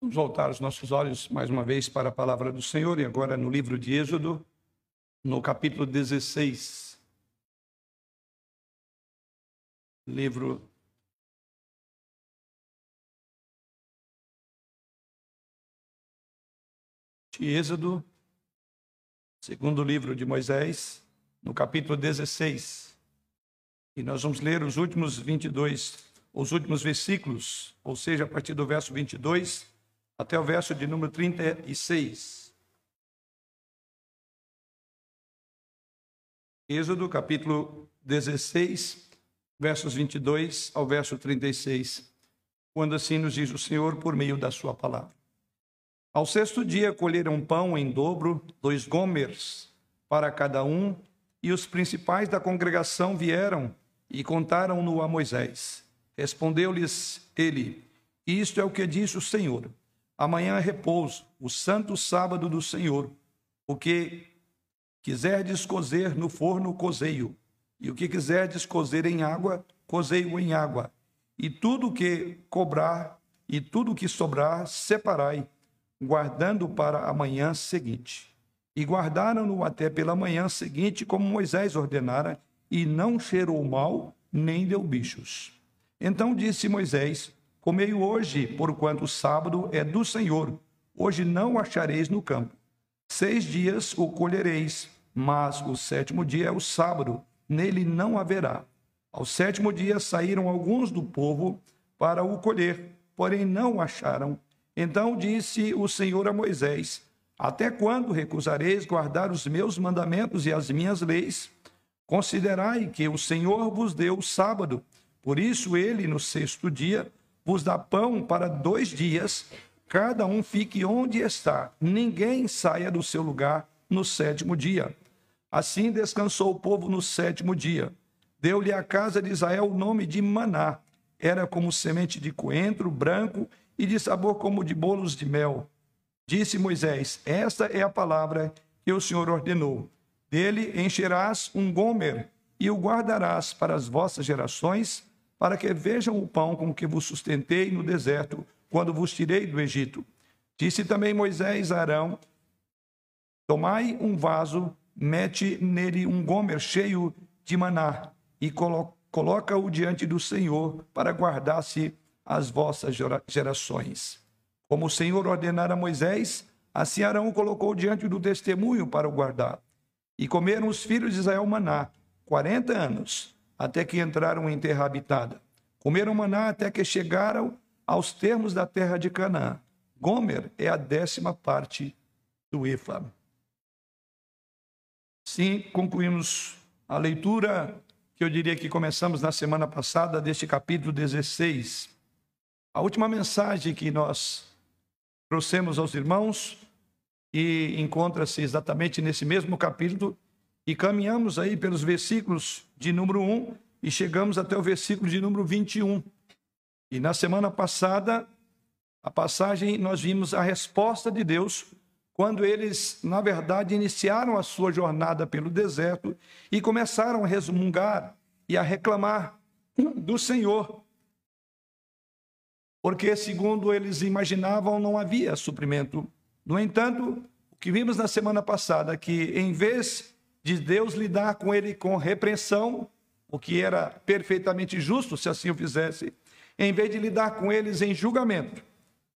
Vamos voltar os nossos olhos mais uma vez para a palavra do Senhor e agora no livro de Êxodo, no capítulo 16. Livro de Êxodo, segundo livro de Moisés, no capítulo 16. E nós vamos ler os últimos 22, os últimos versículos, ou seja, a partir do verso 22 até o verso de número 36. Êxodo, capítulo 16, versos 22 ao verso 36, quando assim nos diz o Senhor por meio da sua palavra. Ao sexto dia colheram pão em dobro, dois gomers para cada um, e os principais da congregação vieram e contaram-no a Moisés. Respondeu-lhes ele: Isto é o que disse o Senhor Amanhã é repouso, o santo sábado do Senhor. O que quiserdes cozer no forno, cozeio. E o que quiserdes cozer em água, cozeio em água. E tudo que cobrar e tudo que sobrar, separai, guardando para a manhã seguinte. E guardaram-no até pela manhã seguinte, como Moisés ordenara, e não cheirou mal, nem deu bichos. Então disse Moisés: Comei hoje, porquanto o sábado é do Senhor. Hoje não achareis no campo. Seis dias o colhereis, mas o sétimo dia é o sábado, nele não haverá. Ao sétimo dia saíram alguns do povo para o colher, porém não o acharam. Então disse o Senhor a Moisés: Até quando recusareis guardar os meus mandamentos e as minhas leis? Considerai que o Senhor vos deu o sábado. Por isso ele, no sexto dia, vos dá pão para dois dias, cada um fique onde está, ninguém saia do seu lugar no sétimo dia. Assim descansou o povo no sétimo dia. Deu-lhe a casa de Israel o nome de Maná. Era como semente de coentro branco e de sabor como de bolos de mel. Disse Moisés: Esta é a palavra que o Senhor ordenou. Dele encherás um gomer e o guardarás para as vossas gerações para que vejam o pão com que vos sustentei no deserto, quando vos tirei do Egito. Disse também Moisés a Arão: Tomai um vaso, mete nele um gomer cheio de maná e coloca-o diante do Senhor para guardar-se as vossas gerações. Como o Senhor ordenara a Moisés, assim Arão o colocou diante do testemunho para o guardar. E comeram os filhos de Israel maná, quarenta anos, até que entraram em terra habitada. Comeram maná até que chegaram aos termos da terra de Canaã. Gomer é a décima parte do Efa. Sim, concluímos a leitura que eu diria que começamos na semana passada deste capítulo 16. A última mensagem que nós trouxemos aos irmãos e encontra-se exatamente nesse mesmo capítulo e caminhamos aí pelos versículos de número 1 e chegamos até o versículo de número 21. E na semana passada, a passagem, nós vimos a resposta de Deus quando eles, na verdade, iniciaram a sua jornada pelo deserto e começaram a resmungar e a reclamar do Senhor. Porque, segundo eles imaginavam, não havia suprimento. No entanto, o que vimos na semana passada, que em vez de Deus lidar com ele com repreensão, o que era perfeitamente justo se assim o fizesse, em vez de lidar com eles em julgamento.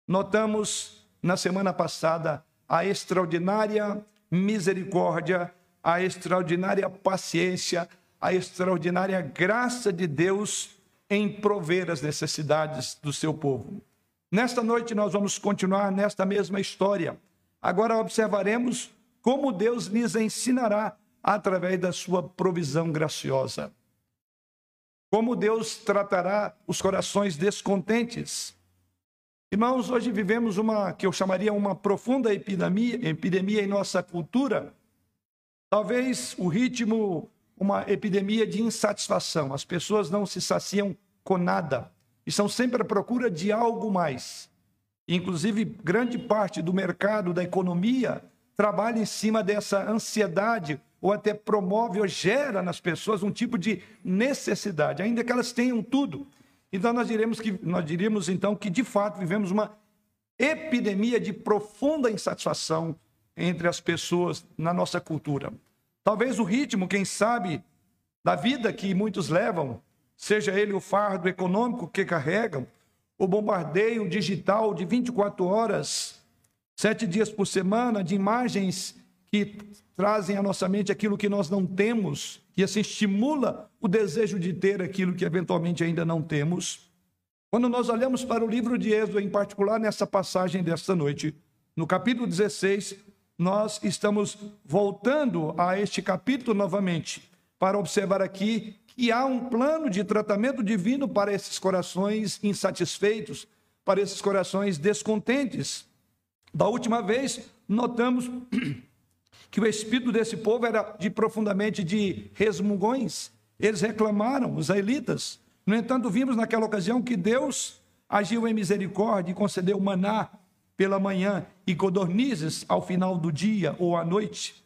Notamos na semana passada a extraordinária misericórdia, a extraordinária paciência, a extraordinária graça de Deus em prover as necessidades do seu povo. Nesta noite nós vamos continuar nesta mesma história. Agora observaremos como Deus lhes ensinará através da sua provisão graciosa. Como Deus tratará os corações descontentes. Irmãos, hoje vivemos uma que eu chamaria uma profunda epidemia, epidemia em nossa cultura. Talvez o ritmo, uma epidemia de insatisfação. As pessoas não se saciam com nada e são sempre à procura de algo mais. Inclusive, grande parte do mercado, da economia, trabalha em cima dessa ansiedade ou até promove ou gera nas pessoas um tipo de necessidade, ainda que elas tenham tudo. Então nós diremos que nós diríamos então que de fato vivemos uma epidemia de profunda insatisfação entre as pessoas na nossa cultura. Talvez o ritmo, quem sabe, da vida que muitos levam, seja ele o fardo econômico que carregam, o bombardeio digital de 24 horas, sete dias por semana, de imagens que trazem à nossa mente aquilo que nós não temos, e assim estimula o desejo de ter aquilo que eventualmente ainda não temos. Quando nós olhamos para o livro de Êxodo, em particular nessa passagem desta noite, no capítulo 16, nós estamos voltando a este capítulo novamente para observar aqui que há um plano de tratamento divino para esses corações insatisfeitos, para esses corações descontentes. Da última vez, notamos que o espírito desse povo era de profundamente de resmungões. Eles reclamaram, os israelitas. No entanto, vimos naquela ocasião que Deus agiu em misericórdia e concedeu maná pela manhã e codornizes ao final do dia ou à noite,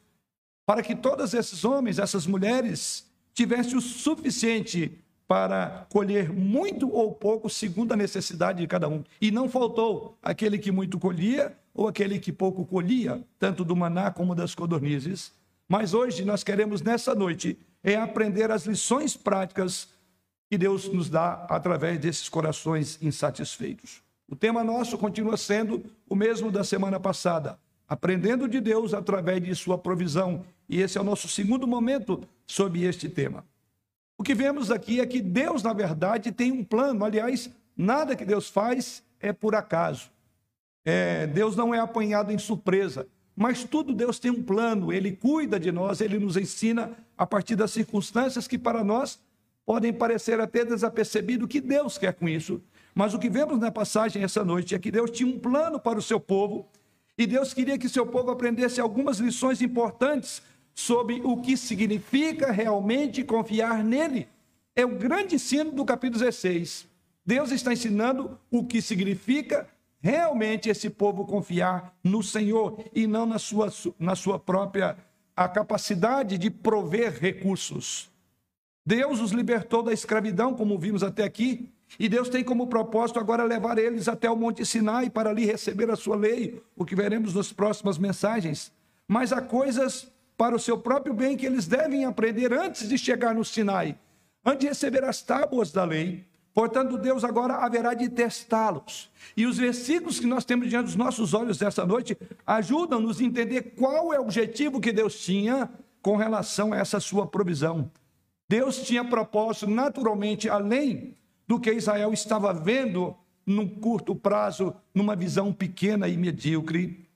para que todos esses homens, essas mulheres, tivessem o suficiente para colher muito ou pouco segundo a necessidade de cada um. E não faltou aquele que muito colhia ou aquele que pouco colhia, tanto do maná como das codornizes. Mas hoje nós queremos, nessa noite, é aprender as lições práticas que Deus nos dá através desses corações insatisfeitos. O tema nosso continua sendo o mesmo da semana passada, aprendendo de Deus através de sua provisão. E esse é o nosso segundo momento sobre este tema. O que vemos aqui é que Deus, na verdade, tem um plano. Aliás, nada que Deus faz é por acaso. É, Deus não é apanhado em surpresa, mas tudo Deus tem um plano, Ele cuida de nós, Ele nos ensina a partir das circunstâncias que para nós podem parecer até desapercebido o que Deus quer com isso. Mas o que vemos na passagem essa noite é que Deus tinha um plano para o seu povo e Deus queria que seu povo aprendesse algumas lições importantes sobre o que significa realmente confiar nele. É o grande ensino do capítulo 16. Deus está ensinando o que significa realmente esse povo confiar no Senhor e não na sua, na sua própria a capacidade de prover recursos. Deus os libertou da escravidão, como vimos até aqui, e Deus tem como propósito agora levar eles até o Monte Sinai para ali receber a sua lei, o que veremos nas próximas mensagens. Mas há coisas para o seu próprio bem que eles devem aprender antes de chegar no Sinai, antes de receber as tábuas da lei. Portanto, Deus agora haverá de testá-los. E os versículos que nós temos diante dos nossos olhos essa noite ajudam-nos a entender qual é o objetivo que Deus tinha com relação a essa sua provisão. Deus tinha propósito, naturalmente, além do que Israel estava vendo num curto prazo, numa visão pequena e medíocre.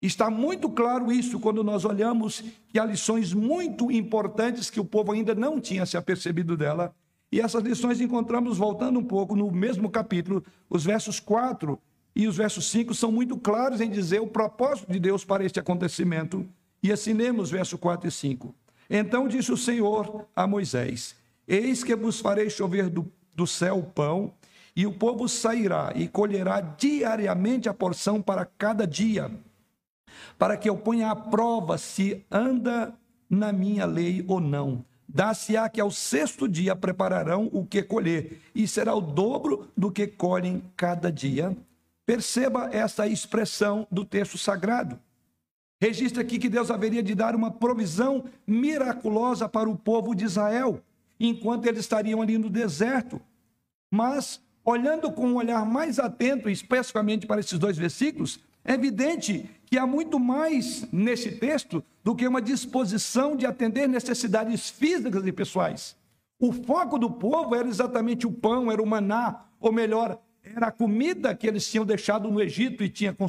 Está muito claro isso quando nós olhamos que há lições muito importantes que o povo ainda não tinha se apercebido dela e essas lições encontramos voltando um pouco no mesmo capítulo, os versos 4 e os versos 5 são muito claros em dizer o propósito de Deus para este acontecimento. E lemos versos 4 e 5. Então disse o Senhor a Moisés: Eis que vos farei chover do, do céu pão, e o povo sairá e colherá diariamente a porção para cada dia, para que eu ponha à prova se anda na minha lei ou não. Dá-se-á que ao sexto dia prepararão o que colher, e será o dobro do que colhem cada dia. Perceba esta expressão do texto sagrado. Registra aqui que Deus haveria de dar uma provisão miraculosa para o povo de Israel, enquanto eles estariam ali no deserto. Mas, olhando com um olhar mais atento, especificamente para esses dois versículos, é evidente que há muito mais nesse texto do que uma disposição de atender necessidades físicas e pessoais. O foco do povo era exatamente o pão, era o maná, ou melhor, era a comida que eles tinham deixado no Egito e tinha com,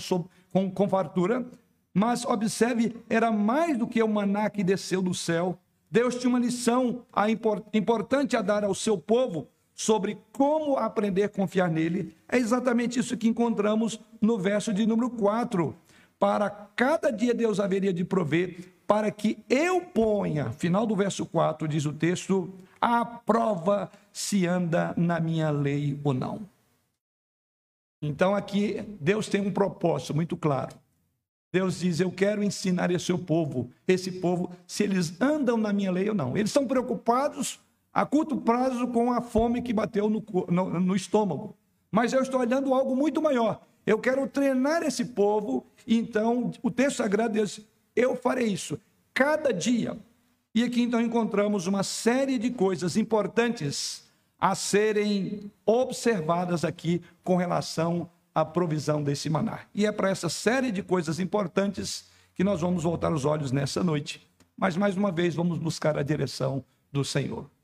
com, com fartura. Mas observe, era mais do que o maná que desceu do céu. Deus tinha uma lição a importante a dar ao seu povo sobre como aprender a confiar nele, é exatamente isso que encontramos no verso de número 4. Para cada dia Deus haveria de prover, para que eu ponha, final do verso 4, diz o texto, a prova se anda na minha lei ou não. Então aqui Deus tem um propósito muito claro. Deus diz: Eu quero ensinar esse seu povo, esse povo, se eles andam na minha lei ou não. Eles estão preocupados a curto prazo com a fome que bateu no, no, no estômago. Mas eu estou olhando algo muito maior. Eu quero treinar esse povo. Então, o texto sagrado diz: eu farei isso cada dia. E aqui então encontramos uma série de coisas importantes a serem observadas aqui com relação à provisão desse maná. E é para essa série de coisas importantes que nós vamos voltar os olhos nessa noite. Mas mais uma vez vamos buscar a direção do Senhor.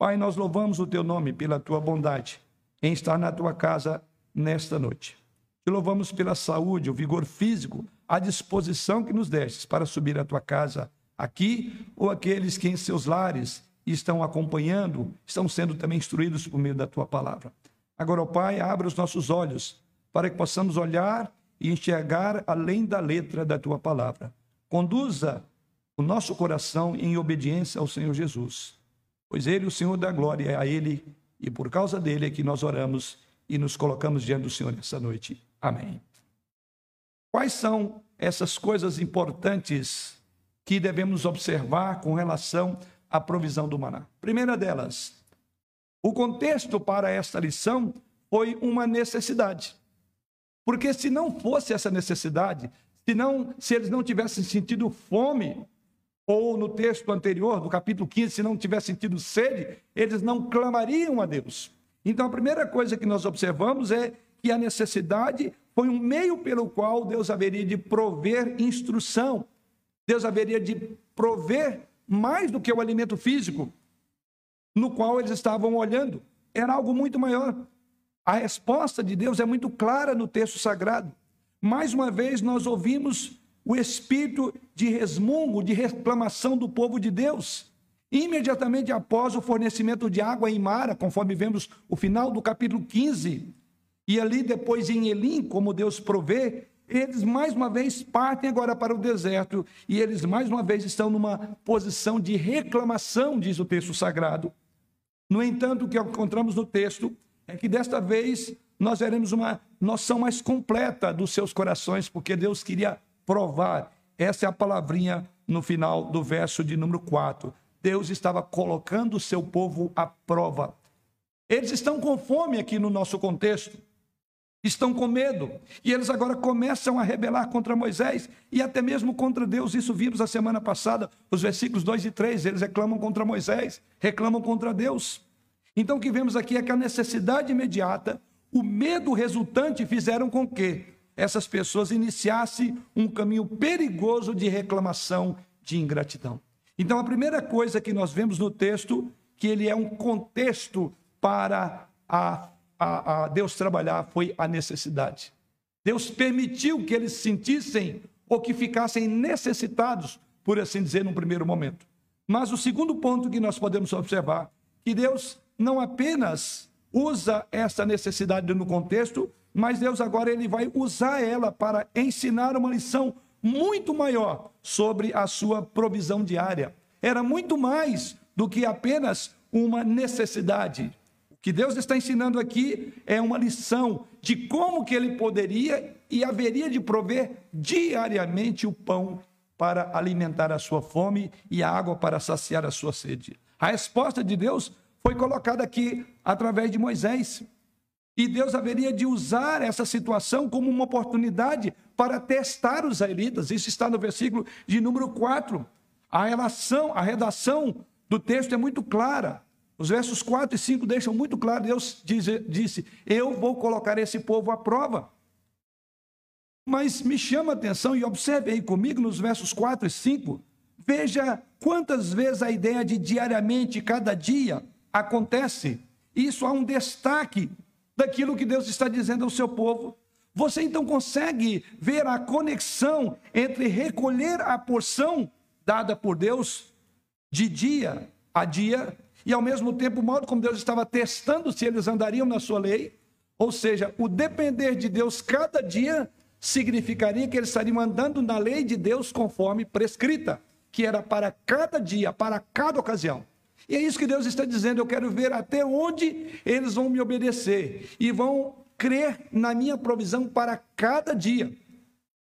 Pai, nós louvamos o teu nome pela tua bondade em estar na tua casa nesta noite. Te louvamos pela saúde, o vigor físico, a disposição que nos destes para subir à tua casa aqui ou aqueles que em seus lares estão acompanhando, estão sendo também instruídos por meio da tua palavra. Agora, ó Pai, abra os nossos olhos para que possamos olhar e enxergar além da letra da tua palavra. Conduza o nosso coração em obediência ao Senhor Jesus, pois Ele, o Senhor da glória, é a Ele e por causa dele é que nós oramos e nos colocamos diante do Senhor nessa noite. Amém. Quais são essas coisas importantes que devemos observar com relação à provisão do maná. Primeira delas, o contexto para esta lição foi uma necessidade. Porque se não fosse essa necessidade, se, não, se eles não tivessem sentido fome, ou no texto anterior, do capítulo 15, se não tivessem sentido sede, eles não clamariam a Deus. Então a primeira coisa que nós observamos é que a necessidade foi um meio pelo qual Deus haveria de prover instrução Deus haveria de prover mais do que o alimento físico no qual eles estavam olhando. Era algo muito maior. A resposta de Deus é muito clara no texto sagrado. Mais uma vez, nós ouvimos o espírito de resmungo, de reclamação do povo de Deus. Imediatamente após o fornecimento de água em Mara, conforme vemos o final do capítulo 15, e ali depois em Elim, como Deus provê, eles mais uma vez partem agora para o deserto e eles mais uma vez estão numa posição de reclamação, diz o texto sagrado. No entanto, o que encontramos no texto é que desta vez nós veremos uma noção mais completa dos seus corações, porque Deus queria provar. Essa é a palavrinha no final do verso de número 4. Deus estava colocando o seu povo à prova. Eles estão com fome aqui no nosso contexto estão com medo. E eles agora começam a rebelar contra Moisés e até mesmo contra Deus. Isso vimos a semana passada, os versículos 2 e 3. Eles reclamam contra Moisés, reclamam contra Deus. Então o que vemos aqui é que a necessidade imediata, o medo resultante fizeram com que essas pessoas iniciassem um caminho perigoso de reclamação, de ingratidão. Então a primeira coisa que nós vemos no texto, que ele é um contexto para a a, a Deus trabalhar foi a necessidade. Deus permitiu que eles sentissem ou que ficassem necessitados, por assim dizer, num primeiro momento. Mas o segundo ponto que nós podemos observar, que Deus não apenas usa essa necessidade no contexto, mas Deus agora ele vai usar ela para ensinar uma lição muito maior sobre a sua provisão diária. Era muito mais do que apenas uma necessidade que Deus está ensinando aqui é uma lição de como que ele poderia e haveria de prover diariamente o pão para alimentar a sua fome e a água para saciar a sua sede. A resposta de Deus foi colocada aqui através de Moisés. E Deus haveria de usar essa situação como uma oportunidade para testar os israelitas. Isso está no versículo de número 4. A relação, a redação do texto é muito clara. Os versos 4 e 5 deixam muito claro: Deus diz, disse: Eu vou colocar esse povo à prova. Mas me chama a atenção e observe aí comigo nos versos 4 e 5. Veja quantas vezes a ideia de diariamente, cada dia, acontece. Isso há um destaque daquilo que Deus está dizendo ao seu povo. Você então consegue ver a conexão entre recolher a porção dada por Deus de dia a dia e ao mesmo tempo o modo como Deus estava testando se eles andariam na sua lei, ou seja, o depender de Deus cada dia significaria que eles estariam andando na lei de Deus conforme prescrita, que era para cada dia, para cada ocasião. E é isso que Deus está dizendo, eu quero ver até onde eles vão me obedecer e vão crer na minha provisão para cada dia.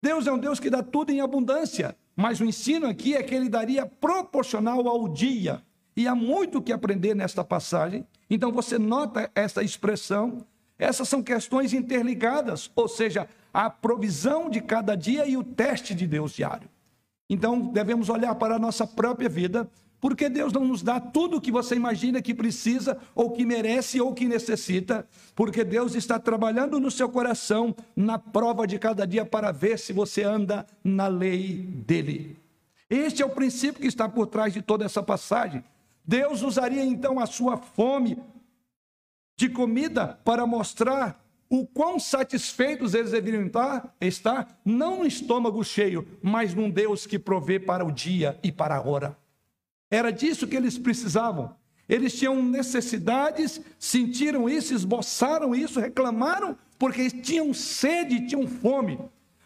Deus é um Deus que dá tudo em abundância, mas o ensino aqui é que ele daria proporcional ao dia. E há muito que aprender nesta passagem. Então você nota essa expressão. Essas são questões interligadas, ou seja, a provisão de cada dia e o teste de Deus diário. Então, devemos olhar para a nossa própria vida, porque Deus não nos dá tudo o que você imagina que precisa, ou que merece, ou que necessita, porque Deus está trabalhando no seu coração, na prova de cada dia, para ver se você anda na lei dele. Este é o princípio que está por trás de toda essa passagem. Deus usaria então a sua fome de comida para mostrar o quão satisfeitos eles deveriam estar, não no estômago cheio, mas num Deus que provê para o dia e para a hora. Era disso que eles precisavam. Eles tinham necessidades, sentiram isso, esboçaram isso, reclamaram, porque tinham sede, tinham fome.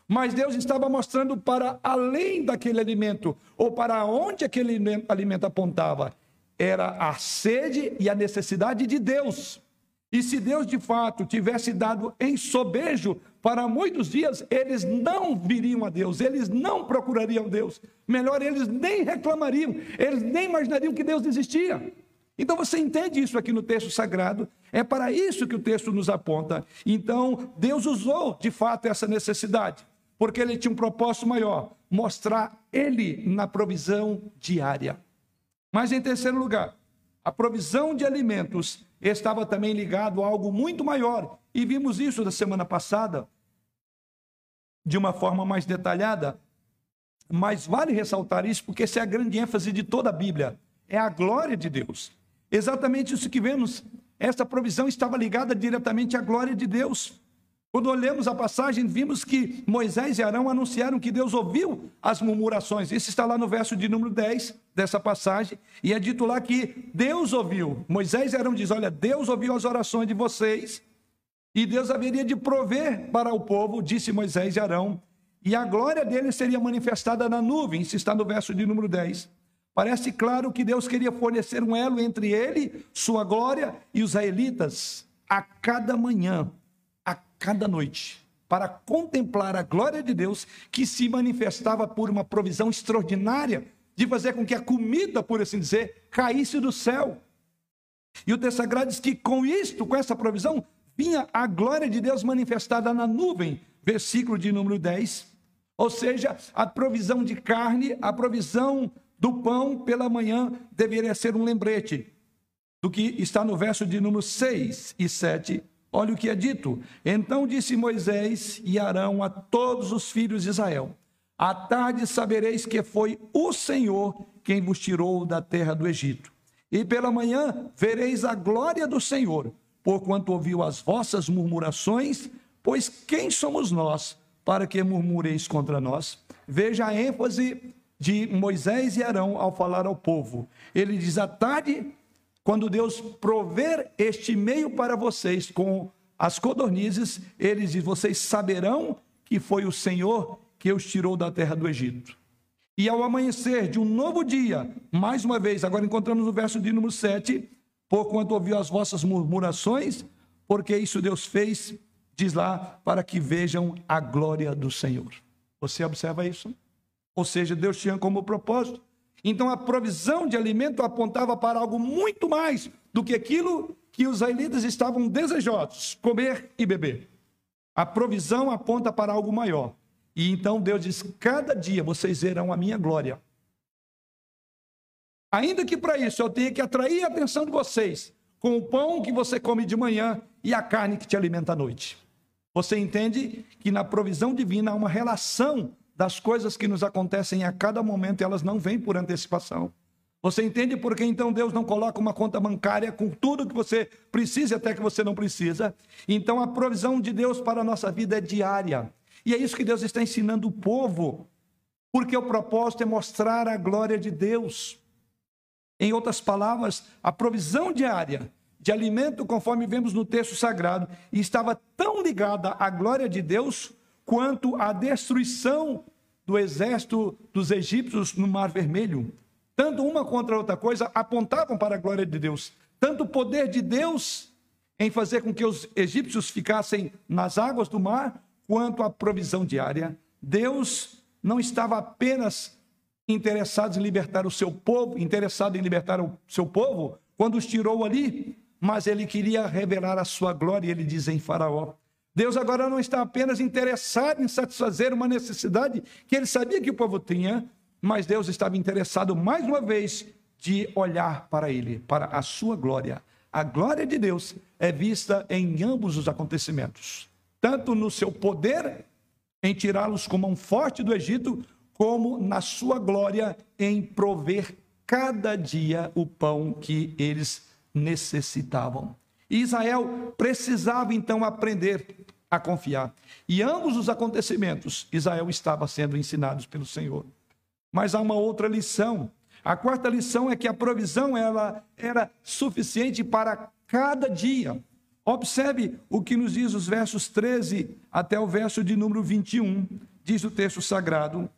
Mas Deus estava mostrando para além daquele alimento, ou para onde aquele alimento apontava, era a sede e a necessidade de Deus. E se Deus de fato tivesse dado em sobejo para muitos dias, eles não viriam a Deus, eles não procurariam Deus. Melhor, eles nem reclamariam, eles nem imaginariam que Deus existia. Então você entende isso aqui no texto sagrado, é para isso que o texto nos aponta. Então, Deus usou de fato essa necessidade, porque ele tinha um propósito maior: mostrar ele na provisão diária. Mas em terceiro lugar, a provisão de alimentos estava também ligado a algo muito maior. E vimos isso na semana passada, de uma forma mais detalhada. Mas vale ressaltar isso, porque essa é a grande ênfase de toda a Bíblia: é a glória de Deus. Exatamente isso que vemos. Essa provisão estava ligada diretamente à glória de Deus. Quando olhamos a passagem, vimos que Moisés e Arão anunciaram que Deus ouviu as murmurações. Isso está lá no verso de número 10 dessa passagem. E é dito lá que Deus ouviu. Moisés e Arão diz: Olha, Deus ouviu as orações de vocês. E Deus haveria de prover para o povo, disse Moisés e Arão. E a glória dele seria manifestada na nuvem. Isso está no verso de número 10. Parece claro que Deus queria fornecer um elo entre ele, sua glória, e os israelitas a cada manhã cada noite para contemplar a glória de Deus que se manifestava por uma provisão extraordinária de fazer com que a comida, por assim dizer, caísse do céu. E o texto sagrado diz que com isto, com essa provisão, vinha a glória de Deus manifestada na nuvem, versículo de número 10. Ou seja, a provisão de carne, a provisão do pão pela manhã deveria ser um lembrete do que está no verso de número 6 e 7 Olha o que é dito. Então disse Moisés e Arão a todos os filhos de Israel: À tarde sabereis que foi o Senhor quem vos tirou da terra do Egito. E pela manhã vereis a glória do Senhor, porquanto ouviu as vossas murmurações, pois quem somos nós para que murmureis contra nós? Veja a ênfase de Moisés e Arão ao falar ao povo. Ele diz: à tarde quando Deus prover este meio para vocês com as codornizes, ele diz: vocês saberão que foi o Senhor que os tirou da terra do Egito. E ao amanhecer de um novo dia, mais uma vez, agora encontramos no verso de número 7, porquanto ouviu as vossas murmurações, porque isso Deus fez, diz lá, para que vejam a glória do Senhor. Você observa isso? Ou seja, Deus tinha como propósito então a provisão de alimento apontava para algo muito mais do que aquilo que os israelitas estavam desejosos, comer e beber. A provisão aponta para algo maior. E então Deus diz: cada dia vocês verão a minha glória. Ainda que para isso eu tenha que atrair a atenção de vocês com o pão que você come de manhã e a carne que te alimenta à noite. Você entende que na provisão divina há uma relação das coisas que nos acontecem a cada momento, elas não vêm por antecipação. Você entende por que então Deus não coloca uma conta bancária com tudo que você precisa até que você não precisa? Então a provisão de Deus para a nossa vida é diária. E é isso que Deus está ensinando o povo, porque o propósito é mostrar a glória de Deus. Em outras palavras, a provisão diária de alimento, conforme vemos no texto sagrado, estava tão ligada à glória de Deus quanto à destruição do exército dos egípcios no Mar Vermelho. Tanto uma contra a outra coisa apontavam para a glória de Deus. Tanto o poder de Deus em fazer com que os egípcios ficassem nas águas do mar, quanto a provisão diária. Deus não estava apenas interessado em libertar o seu povo, interessado em libertar o seu povo, quando os tirou ali, mas ele queria revelar a sua glória. Ele diz em Faraó: Deus agora não está apenas interessado em satisfazer uma necessidade que ele sabia que o povo tinha, mas Deus estava interessado mais uma vez de olhar para ele, para a sua glória. A glória de Deus é vista em ambos os acontecimentos, tanto no seu poder em tirá-los com mão forte do Egito, como na sua glória em prover cada dia o pão que eles necessitavam. Israel precisava então aprender a confiar. E ambos os acontecimentos, Israel estava sendo ensinados pelo Senhor. Mas há uma outra lição. A quarta lição é que a provisão ela era suficiente para cada dia. Observe o que nos diz os versos 13 até o verso de número 21. Diz o texto sagrado: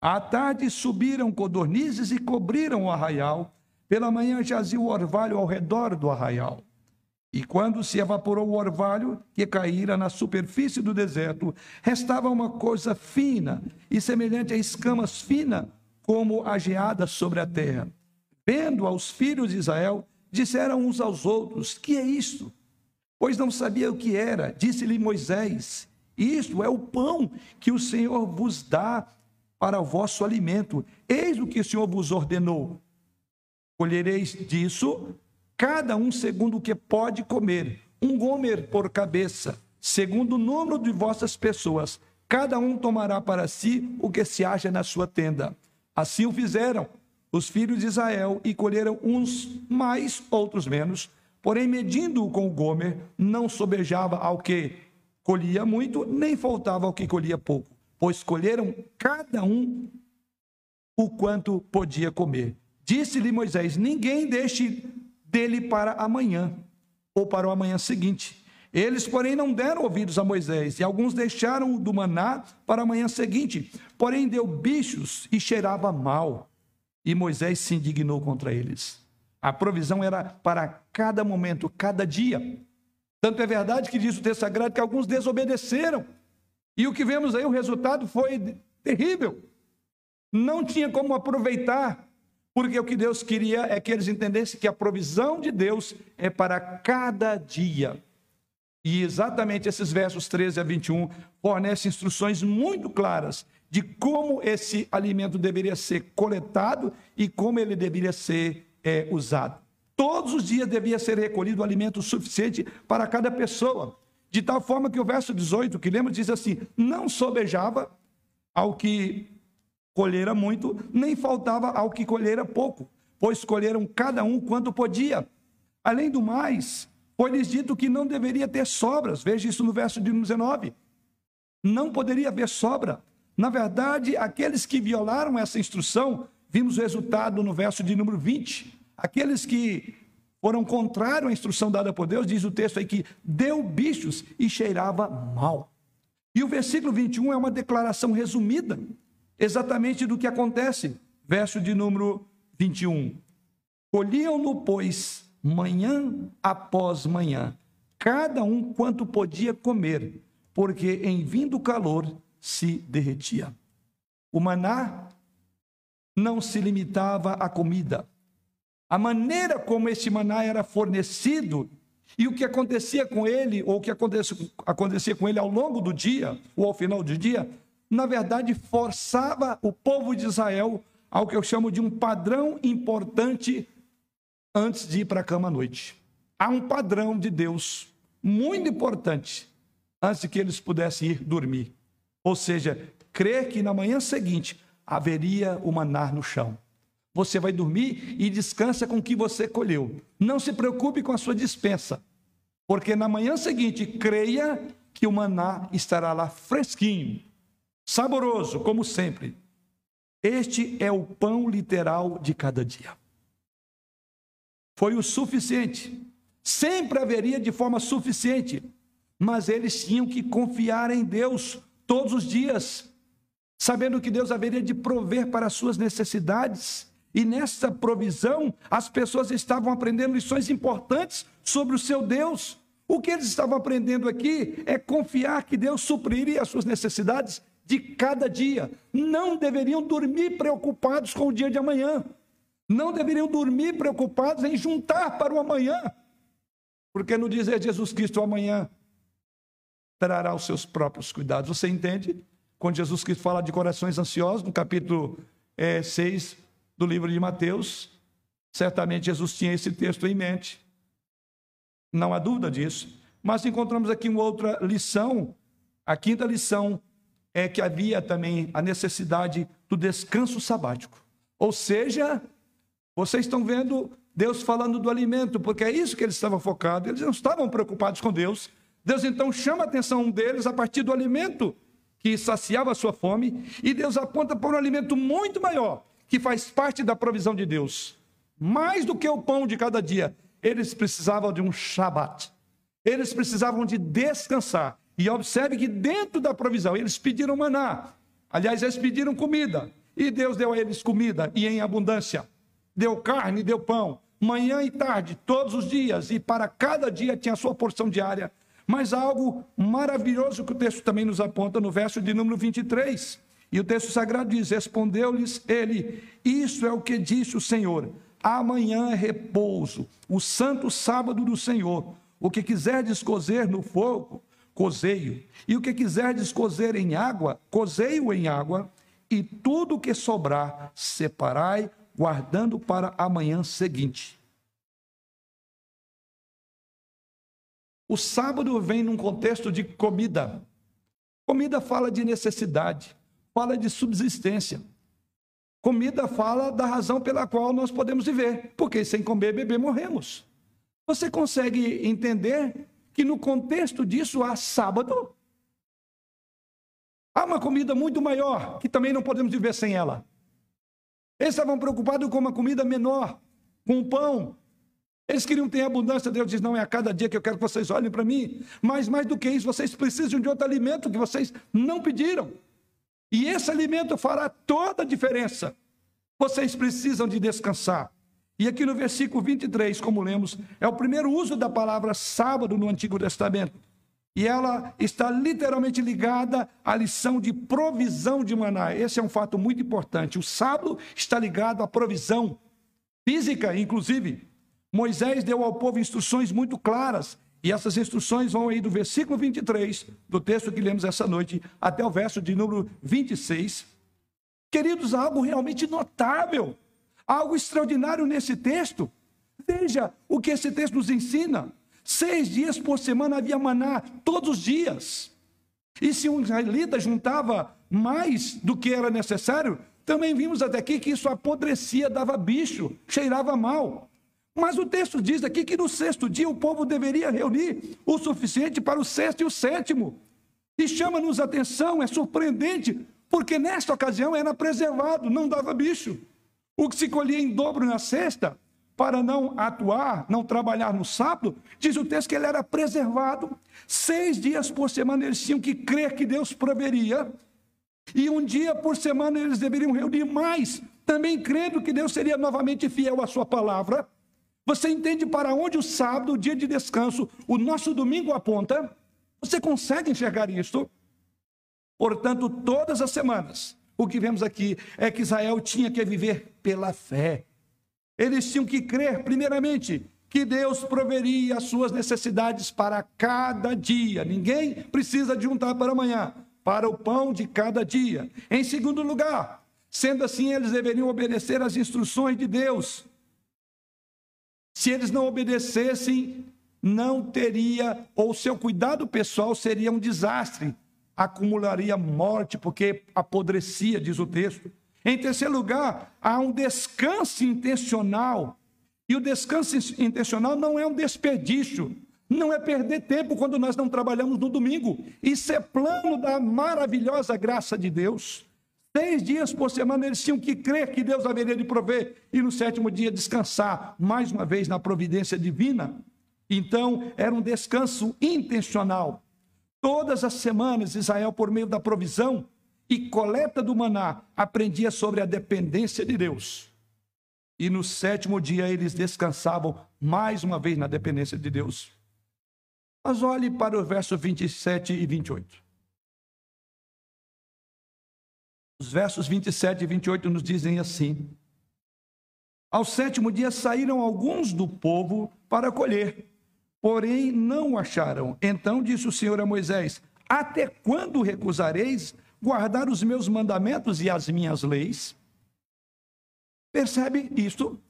À tarde subiram codornizes e cobriram o arraial. Pela manhã jazia o orvalho ao redor do arraial. E quando se evaporou o orvalho que caíra na superfície do deserto, restava uma coisa fina e semelhante a escamas finas, como a geada sobre a terra. Vendo aos filhos de Israel, disseram uns aos outros: Que é isto? Pois não sabia o que era. Disse-lhe Moisés: Isto é o pão que o Senhor vos dá para o vosso alimento. Eis o que o Senhor vos ordenou. Colhereis disso cada um segundo o que pode comer, um gomer por cabeça, segundo o número de vossas pessoas. Cada um tomará para si o que se acha na sua tenda. Assim o fizeram os filhos de Israel e colheram uns mais, outros menos. Porém, medindo-o com o gomer, não sobejava ao que colhia muito, nem faltava ao que colhia pouco, pois colheram cada um o quanto podia comer. Disse-lhe Moisés: Ninguém deixe dele para amanhã, ou para o amanhã seguinte. Eles, porém, não deram ouvidos a Moisés, e alguns deixaram do maná para a manhã seguinte. Porém, deu bichos e cheirava mal. E Moisés se indignou contra eles. A provisão era para cada momento, cada dia. Tanto é verdade que diz o texto sagrado que alguns desobedeceram. E o que vemos aí, o resultado foi terrível. Não tinha como aproveitar porque o que Deus queria é que eles entendessem que a provisão de Deus é para cada dia. E exatamente esses versos 13 a 21 fornecem instruções muito claras de como esse alimento deveria ser coletado e como ele deveria ser é, usado. Todos os dias devia ser recolhido alimento suficiente para cada pessoa, de tal forma que o verso 18, que lembra, diz assim: não sobejava ao que colhera muito, nem faltava ao que colhera pouco, pois colheram cada um quanto podia. Além do mais, foi-lhes dito que não deveria ter sobras. Veja isso no verso de 19. Não poderia haver sobra. Na verdade, aqueles que violaram essa instrução, vimos o resultado no verso de número 20. Aqueles que foram contrários à instrução dada por Deus, diz o texto aí que deu bichos e cheirava mal. E o versículo 21 é uma declaração resumida exatamente do que acontece. Verso de número 21. Colhiam-no, pois, manhã após manhã, cada um quanto podia comer, porque em vindo o calor se derretia. O maná não se limitava à comida. A maneira como esse maná era fornecido e o que acontecia com ele, ou o que acontecia com ele ao longo do dia, ou ao final do dia, na verdade, forçava o povo de Israel ao que eu chamo de um padrão importante antes de ir para a cama à noite. Há um padrão de Deus muito importante antes de que eles pudessem ir dormir. Ou seja, crer que na manhã seguinte haveria o manar no chão. Você vai dormir e descansa com o que você colheu. Não se preocupe com a sua dispensa, porque na manhã seguinte creia que o maná estará lá fresquinho, saboroso, como sempre. Este é o pão literal de cada dia. Foi o suficiente. Sempre haveria de forma suficiente, mas eles tinham que confiar em Deus todos os dias, sabendo que Deus haveria de prover para as suas necessidades. E nessa provisão, as pessoas estavam aprendendo lições importantes sobre o seu Deus. O que eles estavam aprendendo aqui é confiar que Deus supriria as suas necessidades de cada dia. Não deveriam dormir preocupados com o dia de amanhã. Não deveriam dormir preocupados em juntar para o amanhã. Porque no dizer Jesus Cristo amanhã trará os seus próprios cuidados. Você entende? Quando Jesus Cristo fala de corações ansiosos, no capítulo é, 6 do livro de Mateus, certamente Jesus tinha esse texto em mente. Não há dúvida disso. Mas encontramos aqui uma outra lição. A quinta lição é que havia também a necessidade do descanso sabático. Ou seja, vocês estão vendo Deus falando do alimento, porque é isso que eles estavam focados. Eles não estavam preocupados com Deus. Deus então chama a atenção deles a partir do alimento que saciava a sua fome, e Deus aponta para um alimento muito maior, que faz parte da provisão de Deus. Mais do que o pão de cada dia, eles precisavam de um Shabat. Eles precisavam de descansar. E observe que dentro da provisão, eles pediram maná. Aliás, eles pediram comida. E Deus deu a eles comida e em abundância. Deu carne, deu pão, manhã e tarde, todos os dias. E para cada dia tinha a sua porção diária mas algo maravilhoso que o texto também nos aponta no verso de número 23. E o texto sagrado diz: Respondeu-lhes ele: Isso é o que disse o Senhor. Amanhã é repouso, o santo sábado do Senhor. O que quiserdes cozer no fogo, cozeio. E o que quiserdes cozer em água, cozeio em água. E tudo o que sobrar, separai, guardando para a manhã seguinte. O sábado vem num contexto de comida. Comida fala de necessidade, fala de subsistência. Comida fala da razão pela qual nós podemos viver, porque sem comer beber morremos. Você consegue entender que no contexto disso há sábado? Há uma comida muito maior que também não podemos viver sem ela. Eles estavam preocupados com uma comida menor, com o pão, eles queriam ter abundância, Deus diz: não é a cada dia que eu quero que vocês olhem para mim, mas mais do que isso, vocês precisam de outro alimento que vocês não pediram. E esse alimento fará toda a diferença. Vocês precisam de descansar. E aqui no versículo 23, como lemos, é o primeiro uso da palavra sábado no Antigo Testamento. E ela está literalmente ligada à lição de provisão de maná. Esse é um fato muito importante. O sábado está ligado à provisão física, inclusive. Moisés deu ao povo instruções muito claras, e essas instruções vão aí do versículo 23, do texto que lemos essa noite, até o verso de número 26. Queridos, algo realmente notável, algo extraordinário nesse texto. Veja o que esse texto nos ensina. Seis dias por semana havia maná, todos os dias. E se um israelita juntava mais do que era necessário, também vimos até aqui que isso apodrecia, dava bicho, cheirava mal. Mas o texto diz aqui que no sexto dia o povo deveria reunir o suficiente para o sexto e o sétimo. E chama-nos atenção, é surpreendente, porque nesta ocasião era preservado, não dava bicho. O que se colhia em dobro na sexta, para não atuar, não trabalhar no sábado, diz o texto que ele era preservado. Seis dias por semana eles tinham que crer que Deus proveria. E um dia por semana eles deveriam reunir mais, também crendo que Deus seria novamente fiel à sua palavra. Você entende para onde o sábado, o dia de descanso, o nosso domingo aponta? Você consegue enxergar isto? Portanto, todas as semanas, o que vemos aqui é que Israel tinha que viver pela fé. Eles tinham que crer, primeiramente, que Deus proveria as suas necessidades para cada dia. Ninguém precisa de juntar para amanhã, para o pão de cada dia. Em segundo lugar, sendo assim, eles deveriam obedecer às instruções de Deus se eles não obedecessem, não teria, ou seu cuidado pessoal seria um desastre, acumularia morte, porque apodrecia, diz o texto. Em terceiro lugar, há um descanso intencional. E o descanso intencional não é um desperdício, não é perder tempo quando nós não trabalhamos no domingo. Isso é plano da maravilhosa graça de Deus. Seis dias por semana eles tinham que crer que Deus haveria de prover e no sétimo dia descansar, mais uma vez na providência divina. Então, era um descanso intencional. Todas as semanas, Israel, por meio da provisão e coleta do maná, aprendia sobre a dependência de Deus. E no sétimo dia eles descansavam mais uma vez na dependência de Deus. Mas olhe para o verso 27 e 28. Os versos 27 e 28 nos dizem assim: Ao sétimo dia saíram alguns do povo para colher. Porém não o acharam. Então disse o Senhor a Moisés: Até quando recusareis guardar os meus mandamentos e as minhas leis? Percebe isto?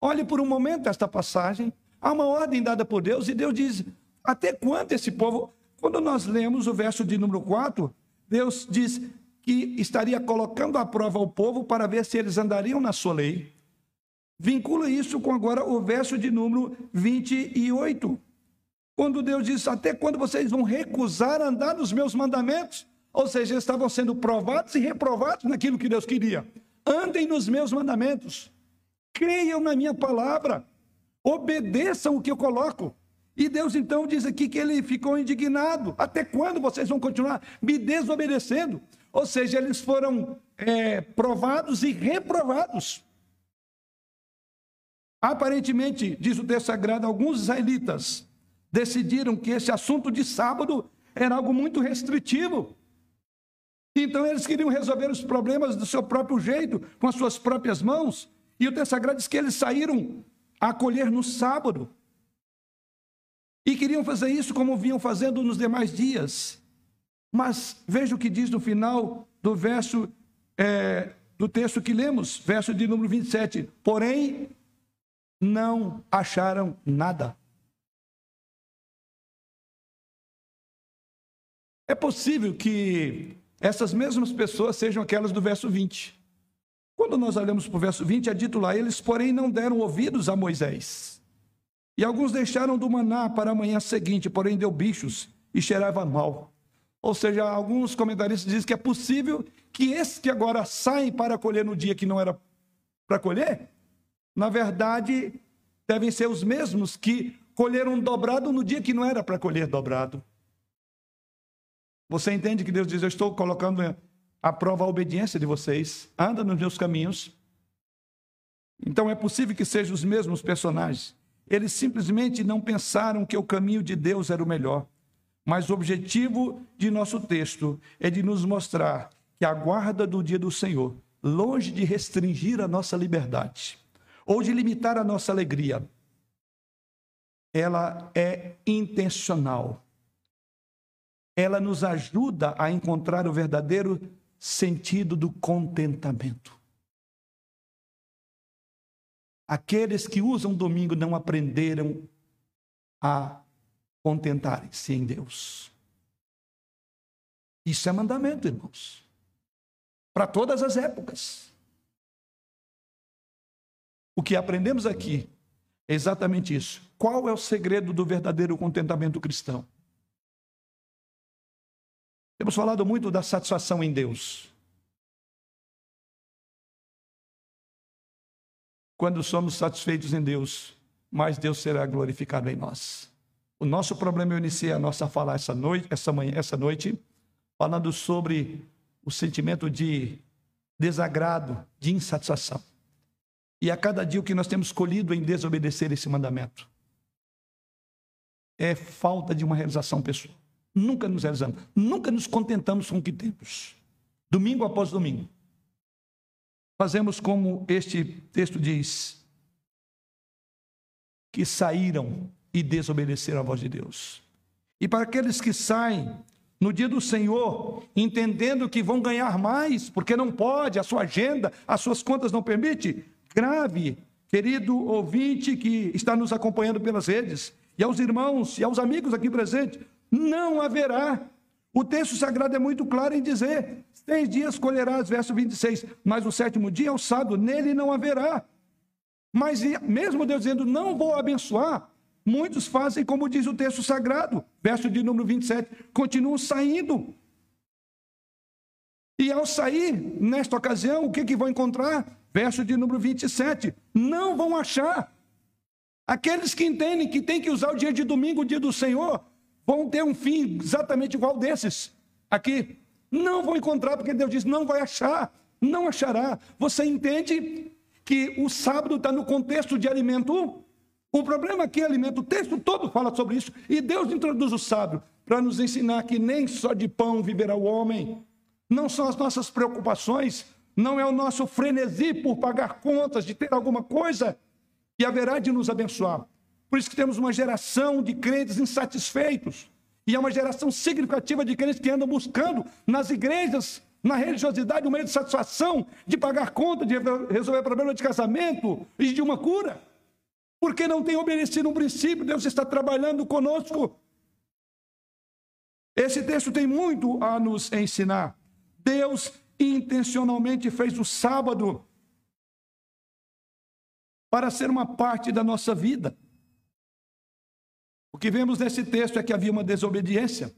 Olhe por um momento esta passagem. Há uma ordem dada por Deus e Deus diz: Até quando esse povo. Quando nós lemos o verso de número 4, Deus diz que estaria colocando à prova o povo para ver se eles andariam na sua lei. Vincula isso com agora o verso de número 28. Quando Deus diz: Até quando vocês vão recusar andar nos meus mandamentos? Ou seja, estavam sendo provados e reprovados naquilo que Deus queria. Andem nos meus mandamentos, creiam na minha palavra, obedeçam o que eu coloco. E Deus então diz aqui que ele ficou indignado. Até quando vocês vão continuar me desobedecendo? Ou seja, eles foram é, provados e reprovados. Aparentemente, diz o texto sagrado, alguns israelitas decidiram que esse assunto de sábado era algo muito restritivo. Então eles queriam resolver os problemas do seu próprio jeito, com as suas próprias mãos. E o texto sagrado diz que eles saíram a colher no sábado. E queriam fazer isso como vinham fazendo nos demais dias. Mas veja o que diz no final do verso é, do texto que lemos, verso de número 27. Porém, não acharam nada. É possível que essas mesmas pessoas sejam aquelas do verso 20. Quando nós olhamos para o verso 20, é dito lá: eles, porém, não deram ouvidos a Moisés. E alguns deixaram do maná para a manhã seguinte, porém deu bichos e cheirava mal. Ou seja, alguns comentaristas dizem que é possível que esses que agora saem para colher no dia que não era para colher, na verdade, devem ser os mesmos que colheram dobrado no dia que não era para colher dobrado. Você entende que Deus diz: Eu estou colocando à prova a obediência de vocês, anda nos meus caminhos. Então é possível que sejam os mesmos personagens. Eles simplesmente não pensaram que o caminho de Deus era o melhor. Mas o objetivo de nosso texto é de nos mostrar que a guarda do dia do Senhor, longe de restringir a nossa liberdade, ou de limitar a nossa alegria, ela é intencional. Ela nos ajuda a encontrar o verdadeiro sentido do contentamento. Aqueles que usam domingo não aprenderam a contentarem-se em Deus. Isso é mandamento, irmãos. Para todas as épocas. O que aprendemos aqui é exatamente isso. Qual é o segredo do verdadeiro contentamento cristão? Temos falado muito da satisfação em Deus. Quando somos satisfeitos em Deus, mais Deus será glorificado em nós. O nosso problema eu iniciei a nossa fala essa noite, essa manhã, essa noite, falando sobre o sentimento de desagrado, de insatisfação. E a cada dia o que nós temos colhido em desobedecer esse mandamento é falta de uma realização pessoal. Nunca nos realizamos, nunca nos contentamos com o que temos. Domingo após domingo. Fazemos como este texto diz: que saíram e desobedeceram à voz de Deus. E para aqueles que saem no dia do Senhor, entendendo que vão ganhar mais, porque não pode, a sua agenda, as suas contas não permite, grave, querido ouvinte que está nos acompanhando pelas redes, e aos irmãos e aos amigos aqui presentes, não haverá. O texto sagrado é muito claro em dizer: seis dias colherás, verso 26, mas o sétimo dia é o sábado, nele não haverá. Mas mesmo Deus dizendo, não vou abençoar, muitos fazem como diz o texto sagrado, verso de número 27, continuam saindo. E ao sair, nesta ocasião, o que, que vão encontrar? Verso de número 27, não vão achar. Aqueles que entendem que tem que usar o dia de domingo, o dia do Senhor, vão ter um fim exatamente igual desses aqui. Não vão encontrar, porque Deus diz: não vai achar, não achará. Você entende que o sábado está no contexto de alimento? O problema aqui é alimento, o texto todo fala sobre isso, e Deus introduz o sábado para nos ensinar que nem só de pão viverá o homem, não são as nossas preocupações, não é o nosso frenesi por pagar contas, de ter alguma coisa que haverá de nos abençoar. Por isso que temos uma geração de crentes insatisfeitos. E é uma geração significativa de crentes que andam buscando nas igrejas, na religiosidade, um meio de satisfação, de pagar conta, de resolver problema de casamento e de uma cura. Porque não tem obedecido um princípio, Deus está trabalhando conosco. Esse texto tem muito a nos ensinar. Deus intencionalmente fez o sábado para ser uma parte da nossa vida. O que vemos nesse texto é que havia uma desobediência.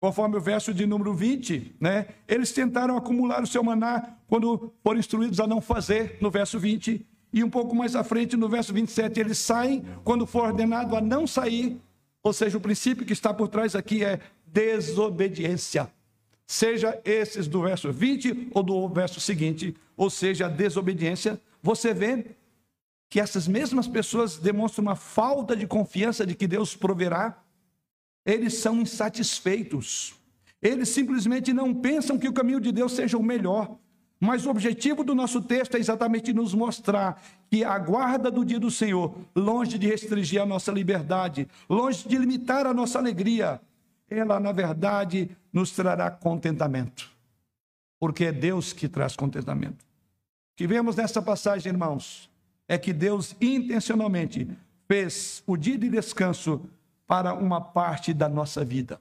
Conforme o verso de número 20, né? Eles tentaram acumular o seu maná quando foram instruídos a não fazer, no verso 20. E um pouco mais à frente, no verso 27, eles saem quando for ordenado a não sair. Ou seja, o princípio que está por trás aqui é desobediência. Seja esses do verso 20 ou do verso seguinte, ou seja, a desobediência. Você vê que essas mesmas pessoas demonstram uma falta de confiança de que Deus proverá, eles são insatisfeitos. Eles simplesmente não pensam que o caminho de Deus seja o melhor. Mas o objetivo do nosso texto é exatamente nos mostrar que a guarda do dia do Senhor, longe de restringir a nossa liberdade, longe de limitar a nossa alegria, ela, na verdade, nos trará contentamento. Porque é Deus que traz contentamento. O que vemos nessa passagem, irmãos, é que Deus intencionalmente fez o dia de descanso para uma parte da nossa vida.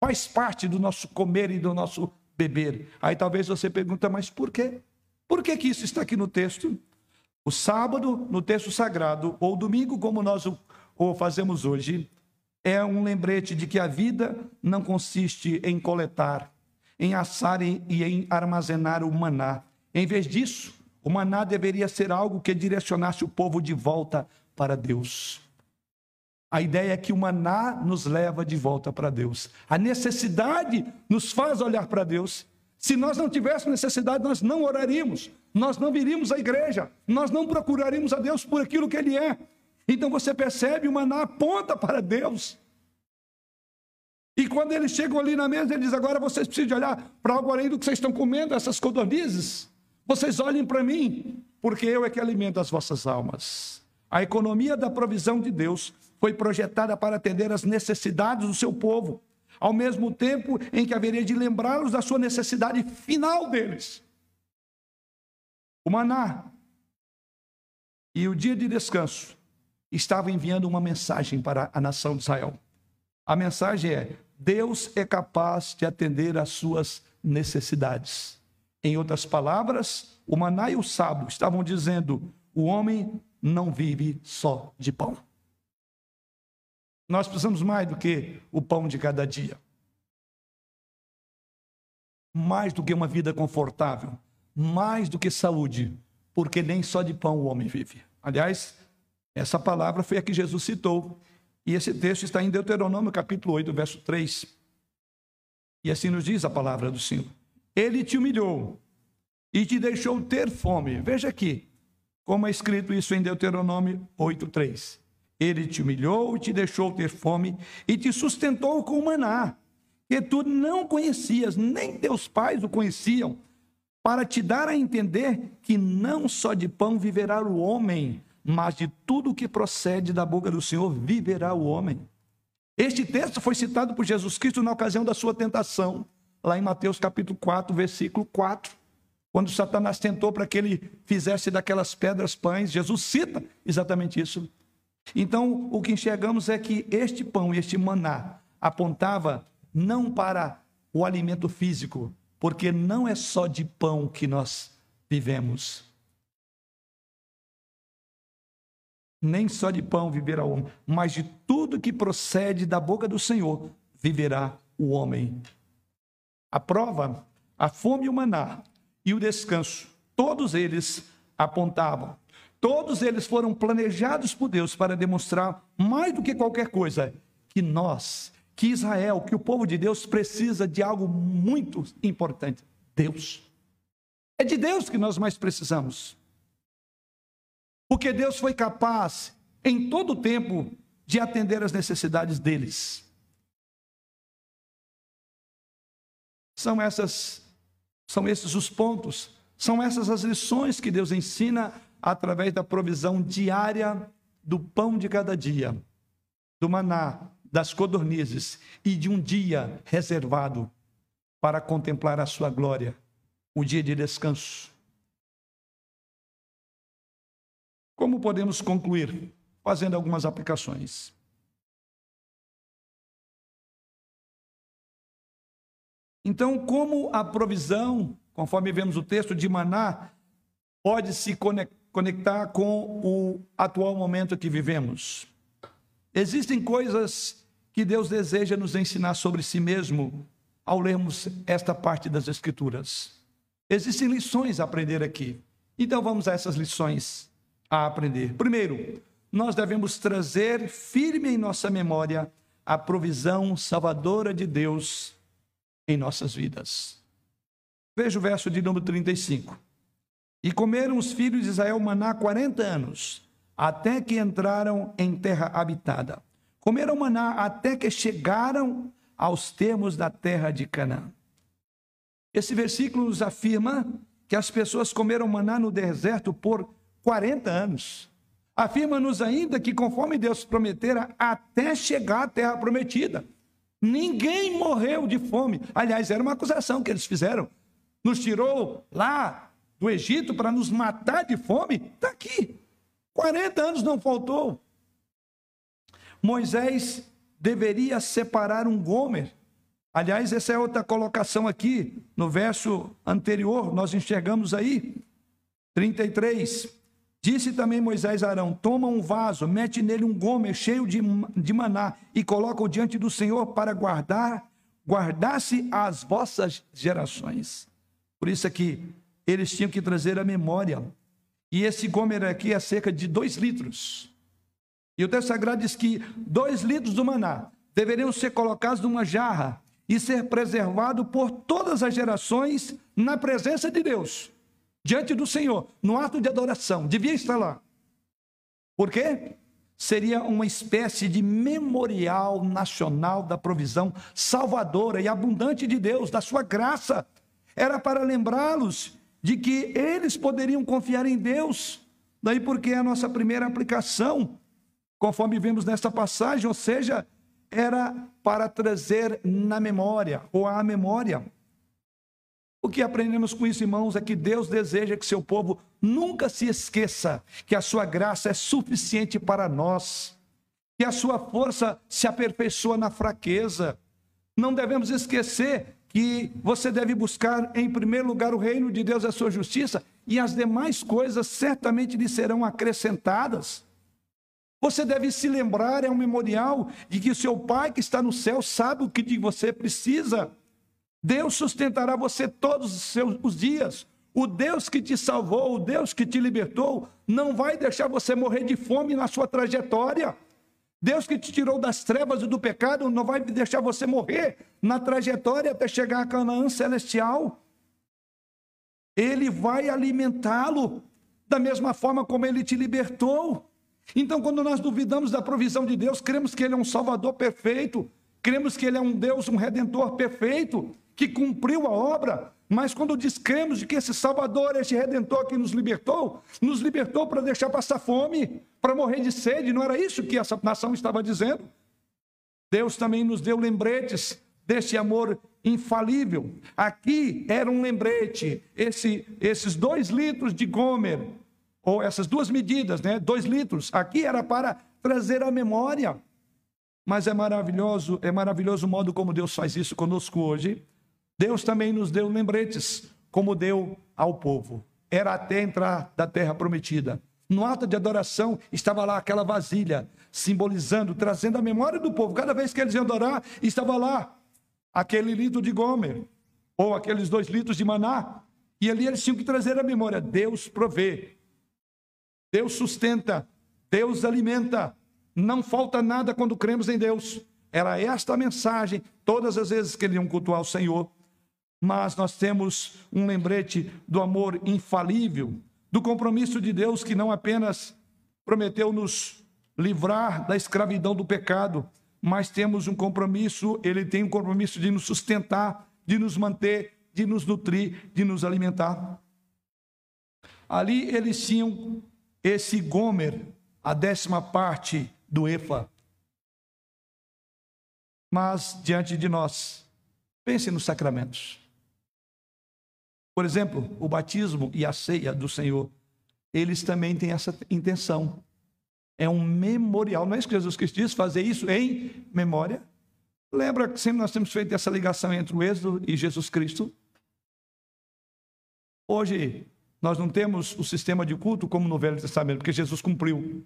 Faz parte do nosso comer e do nosso beber. Aí talvez você pergunta, mas por quê? Por que, que isso está aqui no texto? O sábado, no texto sagrado, ou domingo, como nós o, o fazemos hoje, é um lembrete de que a vida não consiste em coletar, em assar e em armazenar o maná. Em vez disso, o maná deveria ser algo que direcionasse o povo de volta para Deus. A ideia é que o maná nos leva de volta para Deus. A necessidade nos faz olhar para Deus. Se nós não tivéssemos necessidade, nós não oraríamos, nós não viríamos à igreja, nós não procuraríamos a Deus por aquilo que Ele é. Então você percebe, o maná aponta para Deus. E quando eles chegam ali na mesa, ele diz: agora vocês precisam olhar para algo além do que vocês estão comendo, essas codornizes. Vocês olhem para mim, porque eu é que alimento as vossas almas. A economia da provisão de Deus foi projetada para atender às necessidades do seu povo, ao mesmo tempo em que haveria de lembrá-los da sua necessidade final deles. O maná e o dia de descanso estavam enviando uma mensagem para a nação de Israel. A mensagem é: Deus é capaz de atender às suas necessidades. Em outras palavras, o maná e o sábio estavam dizendo: o homem não vive só de pão. Nós precisamos mais do que o pão de cada dia. Mais do que uma vida confortável, mais do que saúde, porque nem só de pão o homem vive. Aliás, essa palavra foi a que Jesus citou. E esse texto está em Deuteronômio capítulo 8, verso 3. E assim nos diz a palavra do Senhor. Ele te humilhou e te deixou ter fome. Veja aqui, como é escrito isso em Deuteronômio 8:3. Ele te humilhou e te deixou ter fome e te sustentou com maná, que tu não conhecias, nem teus pais o conheciam, para te dar a entender que não só de pão viverá o homem, mas de tudo que procede da boca do Senhor viverá o homem. Este texto foi citado por Jesus Cristo na ocasião da sua tentação lá em Mateus capítulo 4, versículo 4. Quando Satanás tentou para que ele fizesse daquelas pedras pães, Jesus cita exatamente isso. Então, o que enxergamos é que este pão, este maná, apontava não para o alimento físico, porque não é só de pão que nós vivemos. Nem só de pão viverá o homem, mas de tudo que procede da boca do Senhor viverá o homem. A prova, a fome humana e o descanso, todos eles apontavam. Todos eles foram planejados por Deus para demonstrar, mais do que qualquer coisa, que nós, que Israel, que o povo de Deus precisa de algo muito importante: Deus. É de Deus que nós mais precisamos. Porque Deus foi capaz, em todo o tempo, de atender às necessidades deles. São essas são esses os pontos, são essas as lições que Deus ensina através da provisão diária do pão de cada dia, do maná, das codornizes e de um dia reservado para contemplar a sua glória, o dia de descanso. Como podemos concluir? Fazendo algumas aplicações. Então, como a provisão, conforme vemos o texto de Maná, pode se conectar com o atual momento que vivemos? Existem coisas que Deus deseja nos ensinar sobre si mesmo ao lermos esta parte das Escrituras. Existem lições a aprender aqui. Então vamos a essas lições a aprender. Primeiro, nós devemos trazer firme em nossa memória a provisão salvadora de Deus em nossas vidas. Veja o verso de número 35. E comeram os filhos de Israel maná 40 anos, até que entraram em terra habitada. Comeram maná até que chegaram aos termos da terra de Canaã. Esse versículo nos afirma que as pessoas comeram maná no deserto por 40 anos. Afirma-nos ainda que, conforme Deus prometera, até chegar à terra prometida. Ninguém morreu de fome. Aliás, era uma acusação que eles fizeram. Nos tirou lá do Egito para nos matar de fome. Está aqui. 40 anos não faltou. Moisés deveria separar um gomer. Aliás, essa é outra colocação aqui, no verso anterior, nós enxergamos aí, 33. Disse também Moisés a Arão: Toma um vaso, mete nele um gomer cheio de, de maná e coloca-o diante do Senhor para guardar, guardar-se as vossas gerações. Por isso aqui, eles tinham que trazer a memória. E esse gomer aqui é cerca de dois litros. E o texto sagrado diz que dois litros do maná deveriam ser colocados numa jarra e ser preservado por todas as gerações na presença de Deus diante do Senhor, no ato de adoração, devia estar lá. Por quê? Seria uma espécie de memorial nacional da provisão salvadora e abundante de Deus, da sua graça. Era para lembrá-los de que eles poderiam confiar em Deus. Daí porque a nossa primeira aplicação, conforme vemos nesta passagem, ou seja, era para trazer na memória ou à memória o que aprendemos com isso, irmãos, é que Deus deseja que seu povo nunca se esqueça que a sua graça é suficiente para nós, que a sua força se aperfeiçoa na fraqueza. Não devemos esquecer que você deve buscar em primeiro lugar o reino de Deus e a sua justiça, e as demais coisas certamente lhe serão acrescentadas. Você deve se lembrar, é um memorial, de que o seu Pai que está no céu sabe o que de você precisa. Deus sustentará você todos os seus os dias. O Deus que te salvou, o Deus que te libertou, não vai deixar você morrer de fome na sua trajetória. Deus que te tirou das trevas e do pecado não vai deixar você morrer na trajetória até chegar a Canaã celestial. Ele vai alimentá-lo da mesma forma como ele te libertou. Então, quando nós duvidamos da provisão de Deus, cremos que ele é um salvador perfeito, cremos que ele é um Deus, um redentor perfeito, que cumpriu a obra, mas quando descremos de que esse Salvador, esse Redentor que nos libertou, nos libertou para deixar passar fome, para morrer de sede, não era isso que essa nação estava dizendo? Deus também nos deu lembretes desse amor infalível. Aqui era um lembrete, esse, esses dois litros de Gomer, ou essas duas medidas, né? Dois litros. Aqui era para trazer a memória. Mas é maravilhoso, é maravilhoso o modo como Deus faz isso conosco hoje. Deus também nos deu lembretes, como deu ao povo. Era até entrar da terra prometida. No ato de adoração estava lá aquela vasilha, simbolizando, trazendo a memória do povo. Cada vez que eles iam adorar, estava lá aquele litro de Gomer, ou aqueles dois litros de maná. E ali eles tinham que trazer a memória. Deus provê, Deus sustenta, Deus alimenta. Não falta nada quando cremos em Deus. Era esta a mensagem, todas as vezes que eles iam cultuar o Senhor mas nós temos um lembrete do amor infalível, do compromisso de Deus que não apenas prometeu nos livrar da escravidão do pecado, mas temos um compromisso, ele tem um compromisso de nos sustentar, de nos manter, de nos nutrir, de nos alimentar. Ali eles tinham esse Gomer, a décima parte do EFA. Mas diante de nós, pense nos sacramentos. Por exemplo, o batismo e a ceia do Senhor, eles também têm essa intenção. É um memorial. Não é isso que Jesus Cristo diz? Fazer isso em memória. Lembra que sempre nós temos feito essa ligação entre o Êxodo e Jesus Cristo? Hoje, nós não temos o sistema de culto como no Velho Testamento, porque Jesus cumpriu.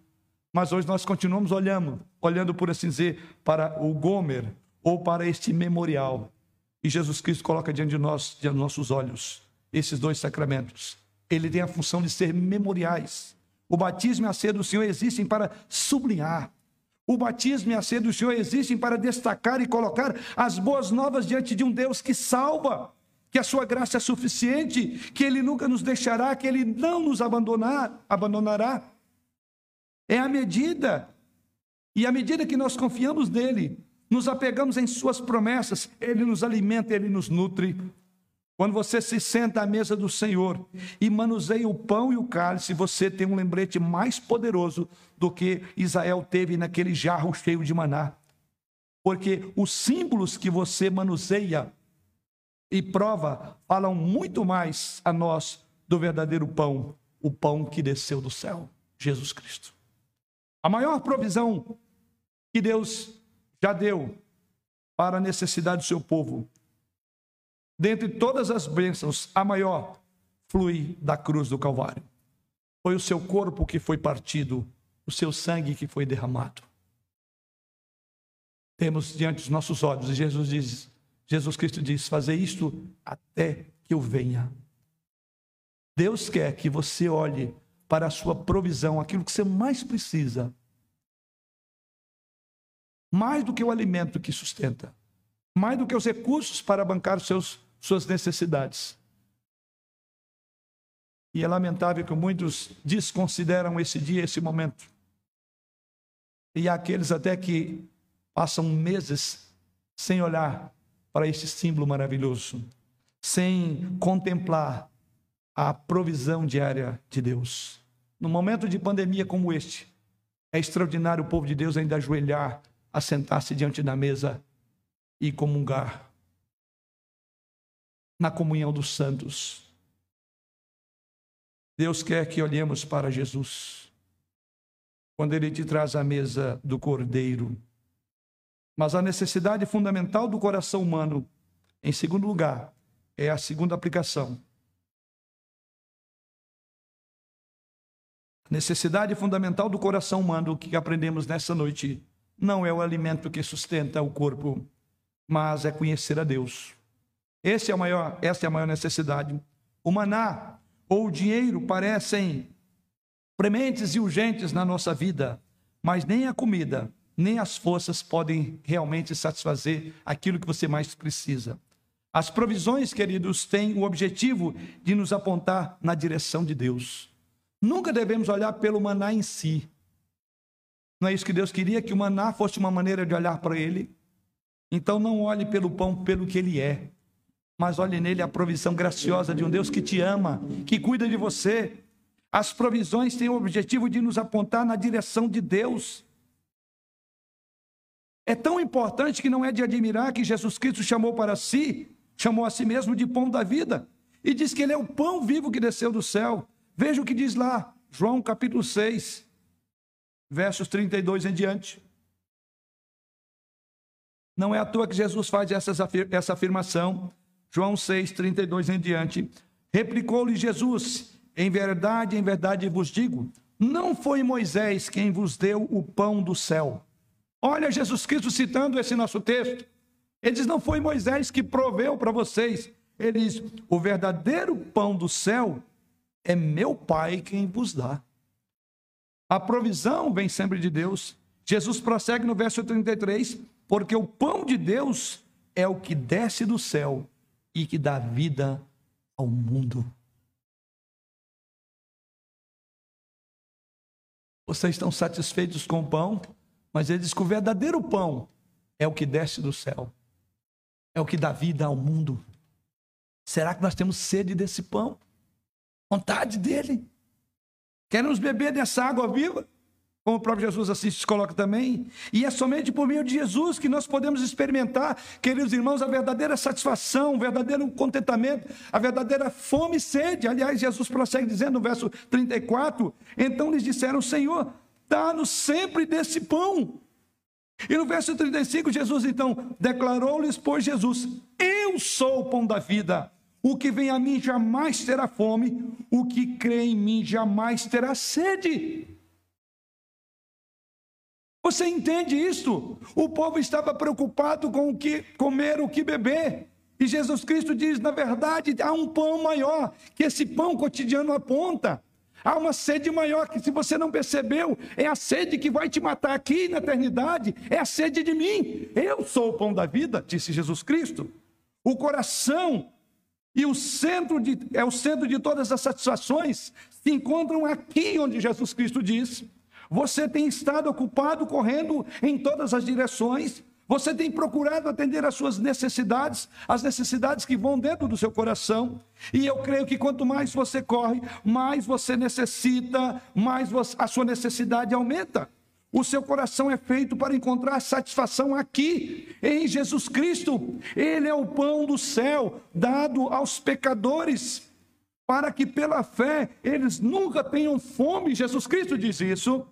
Mas hoje nós continuamos olhando, olhando por assim dizer, para o Gomer ou para este memorial. E Jesus Cristo coloca diante de nós, diante dos nossos olhos, esses dois sacramentos. Ele tem a função de ser memoriais. O batismo e a ceia do Senhor existem para sublinhar. O batismo e a ceia do Senhor existem para destacar e colocar as boas novas diante de um Deus que salva, que a sua graça é suficiente, que ele nunca nos deixará, que ele não nos abandonar, abandonará. É a medida. E à medida que nós confiamos nele, nos apegamos em suas promessas, ele nos alimenta, ele nos nutre. Quando você se senta à mesa do Senhor e manuseia o pão e o cálice, você tem um lembrete mais poderoso do que Israel teve naquele jarro cheio de maná. Porque os símbolos que você manuseia e prova falam muito mais a nós do verdadeiro pão, o pão que desceu do céu, Jesus Cristo. A maior provisão que Deus já deu para a necessidade do seu povo Dentre todas as bênçãos, a maior flui da cruz do Calvário. Foi o seu corpo que foi partido, o seu sangue que foi derramado. Temos diante dos nossos olhos, e Jesus diz, Jesus Cristo diz: fazer isto até que eu venha. Deus quer que você olhe para a sua provisão, aquilo que você mais precisa. Mais do que o alimento que sustenta, mais do que os recursos para bancar seus suas necessidades. E é lamentável que muitos desconsideram esse dia, esse momento. E há aqueles até que passam meses sem olhar para esse símbolo maravilhoso, sem contemplar a provisão diária de Deus. No momento de pandemia como este, é extraordinário o povo de Deus ainda ajoelhar, assentar-se diante da mesa e comungar na comunhão dos santos. Deus quer que olhemos para Jesus quando ele te traz a mesa do cordeiro. Mas a necessidade fundamental do coração humano, em segundo lugar, é a segunda aplicação. Necessidade fundamental do coração humano, o que aprendemos nessa noite, não é o alimento que sustenta o corpo, mas é conhecer a Deus. Esse é maior, essa é a maior necessidade. O maná ou o dinheiro parecem prementes e urgentes na nossa vida, mas nem a comida, nem as forças podem realmente satisfazer aquilo que você mais precisa. As provisões, queridos, têm o objetivo de nos apontar na direção de Deus. Nunca devemos olhar pelo maná em si. Não é isso que Deus queria, que o maná fosse uma maneira de olhar para ele? Então não olhe pelo pão pelo que ele é, mas olhe nele a provisão graciosa de um Deus que te ama, que cuida de você. As provisões têm o objetivo de nos apontar na direção de Deus. É tão importante que não é de admirar que Jesus Cristo chamou para si, chamou a si mesmo de pão da vida, e diz que ele é o pão vivo que desceu do céu. Veja o que diz lá, João capítulo 6, versos 32 em diante. Não é à toa que Jesus faz essa afirmação. João 6, 32 em diante. Replicou-lhe Jesus: Em verdade, em verdade vos digo, não foi Moisés quem vos deu o pão do céu. Olha Jesus Cristo citando esse nosso texto. Ele diz: Não foi Moisés que proveu para vocês. Ele diz: O verdadeiro pão do céu é meu Pai quem vos dá. A provisão vem sempre de Deus. Jesus prossegue no verso 33, porque o pão de Deus é o que desce do céu e que dá vida ao mundo. Vocês estão satisfeitos com o pão, mas ele diz que o verdadeiro pão é o que desce do céu, é o que dá vida ao mundo. Será que nós temos sede desse pão? Vontade dele? Queremos beber dessa água viva? como o próprio Jesus assim se coloca também, e é somente por meio de Jesus que nós podemos experimentar, queridos irmãos, a verdadeira satisfação, o verdadeiro contentamento, a verdadeira fome e sede. Aliás, Jesus prossegue dizendo no verso 34: Então lhes disseram, Senhor, dá-nos sempre desse pão. E no verso 35, Jesus então declarou-lhes, pois Jesus, eu sou o pão da vida. O que vem a mim jamais terá fome, o que crê em mim jamais terá sede. Você entende isso? O povo estava preocupado com o que comer, o que beber. E Jesus Cristo diz: na verdade, há um pão maior, que esse pão cotidiano aponta. Há uma sede maior que, se você não percebeu, é a sede que vai te matar aqui na eternidade, é a sede de mim. Eu sou o pão da vida, disse Jesus Cristo. O coração e o centro de, é o centro de todas as satisfações se encontram aqui onde Jesus Cristo diz você tem estado ocupado correndo em todas as direções. Você tem procurado atender às suas necessidades, as necessidades que vão dentro do seu coração. E eu creio que quanto mais você corre, mais você necessita, mais a sua necessidade aumenta. O seu coração é feito para encontrar satisfação aqui, em Jesus Cristo. Ele é o pão do céu dado aos pecadores, para que pela fé eles nunca tenham fome. Jesus Cristo diz isso.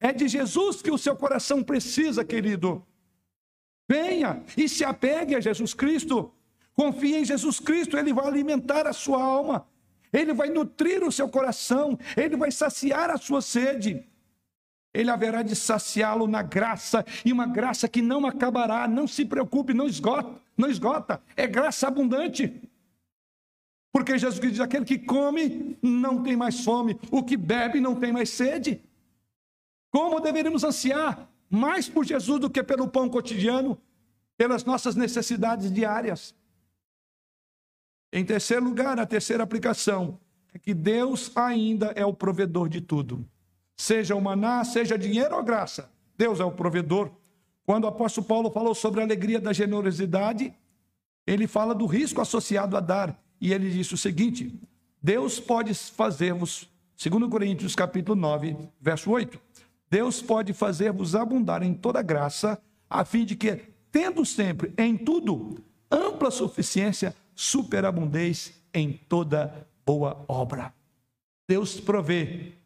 É de Jesus que o seu coração precisa, querido. Venha e se apegue a Jesus Cristo. Confie em Jesus Cristo, ele vai alimentar a sua alma. Ele vai nutrir o seu coração, ele vai saciar a sua sede. Ele haverá de saciá-lo na graça, e uma graça que não acabará, não se preocupe, não esgota, não esgota, é graça abundante. Porque Jesus diz: aquele que come não tem mais fome, o que bebe não tem mais sede. Como deveríamos ansiar mais por Jesus do que pelo pão cotidiano, pelas nossas necessidades diárias. Em terceiro lugar, a terceira aplicação é que Deus ainda é o provedor de tudo. Seja o maná, seja dinheiro ou graça, Deus é o provedor. Quando o apóstolo Paulo falou sobre a alegria da generosidade, ele fala do risco associado a dar, e ele disse o seguinte: Deus pode fazer-vos, segundo Coríntios capítulo 9, verso 8, Deus pode fazer-vos abundar em toda graça, a fim de que, tendo sempre em tudo ampla suficiência, superabundez em toda boa obra. Deus provê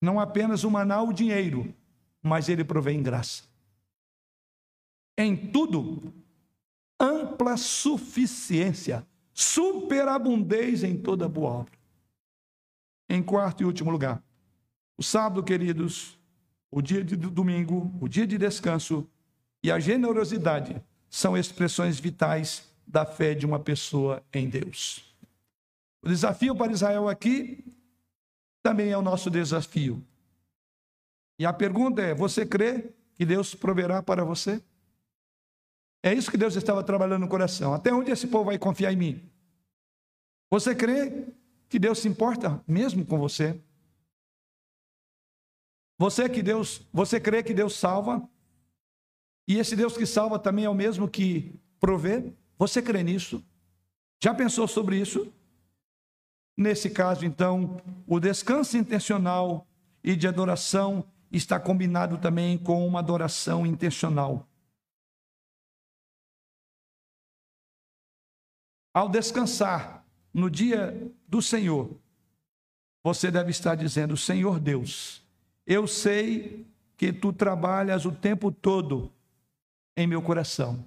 não apenas o maná, o dinheiro, mas ele provê em graça. Em tudo, ampla suficiência, superabundez em toda boa obra. Em quarto e último lugar, o sábado, queridos, o dia de domingo, o dia de descanso e a generosidade são expressões vitais da fé de uma pessoa em Deus. O desafio para Israel aqui também é o nosso desafio. E a pergunta é: você crê que Deus proverá para você? É isso que Deus estava trabalhando no coração. Até onde esse povo vai confiar em mim? Você crê que Deus se importa mesmo com você? Você que Deus, você crê que Deus salva? E esse Deus que salva também é o mesmo que provê? Você crê nisso? Já pensou sobre isso? Nesse caso, então, o descanso intencional e de adoração está combinado também com uma adoração intencional. Ao descansar no dia do Senhor, você deve estar dizendo: Senhor Deus, eu sei que tu trabalhas o tempo todo em meu coração.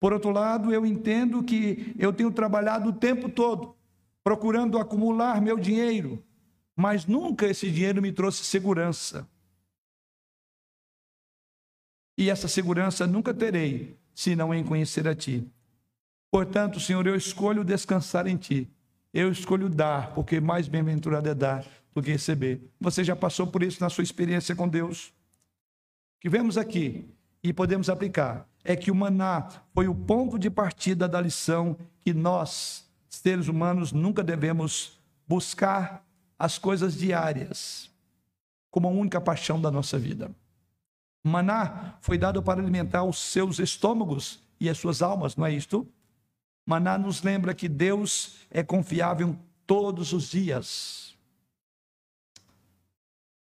Por outro lado, eu entendo que eu tenho trabalhado o tempo todo procurando acumular meu dinheiro, mas nunca esse dinheiro me trouxe segurança. E essa segurança nunca terei, se não em conhecer a ti. Portanto, Senhor, eu escolho descansar em ti. Eu escolho dar, porque mais bem-aventurado é dar do que receber. Você já passou por isso na sua experiência com Deus? O que vemos aqui e podemos aplicar é que o maná foi o ponto de partida da lição que nós, seres humanos, nunca devemos buscar as coisas diárias como a única paixão da nossa vida. Maná foi dado para alimentar os seus estômagos e as suas almas, não é isto? Maná nos lembra que Deus é confiável todos os dias.